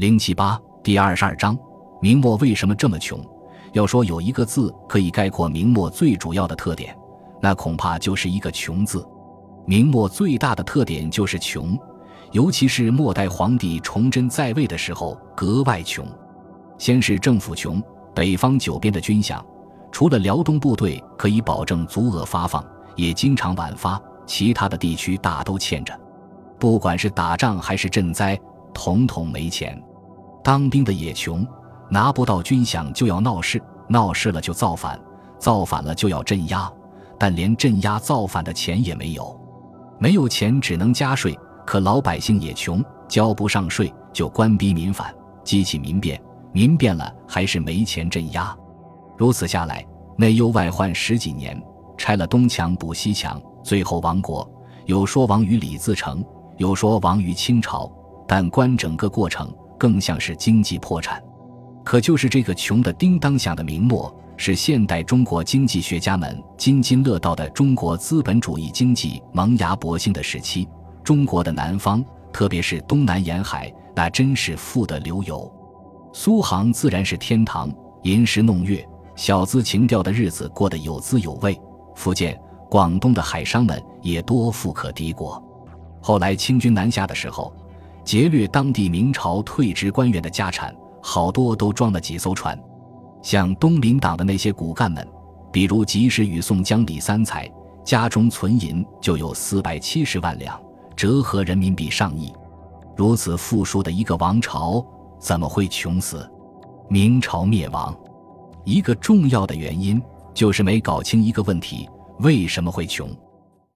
零七八第二十二章：明末为什么这么穷？要说有一个字可以概括明末最主要的特点，那恐怕就是一个“穷”字。明末最大的特点就是穷，尤其是末代皇帝崇祯在位的时候格外穷。先是政府穷，北方九边的军饷，除了辽东部队可以保证足额发放，也经常晚发，其他的地区大都欠着。不管是打仗还是赈灾，统统没钱。当兵的也穷，拿不到军饷就要闹事，闹事了就造反，造反了就要镇压，但连镇压造反的钱也没有，没有钱只能加税，可老百姓也穷，交不上税就官逼民反，激起民变，民变了还是没钱镇压，如此下来，内忧外患十几年，拆了东墙补西墙，最后亡国。有说亡于李自成，有说亡于清朝，但观整个过程。更像是经济破产，可就是这个穷得叮当响的明末，是现代中国经济学家们津津乐道的中国资本主义经济萌芽勃兴的时期。中国的南方，特别是东南沿海，那真是富得流油。苏杭自然是天堂，吟诗弄月、小资情调的日子过得有滋有味。福建、广东的海商们也多富可敌国。后来清军南下的时候。劫掠当地明朝退职官员的家产，好多都装了几艘船。像东林党的那些骨干们，比如及时雨宋江李三才，家中存银就有四百七十万两，折合人民币上亿。如此富庶的一个王朝，怎么会穷死？明朝灭亡，一个重要的原因就是没搞清一个问题：为什么会穷？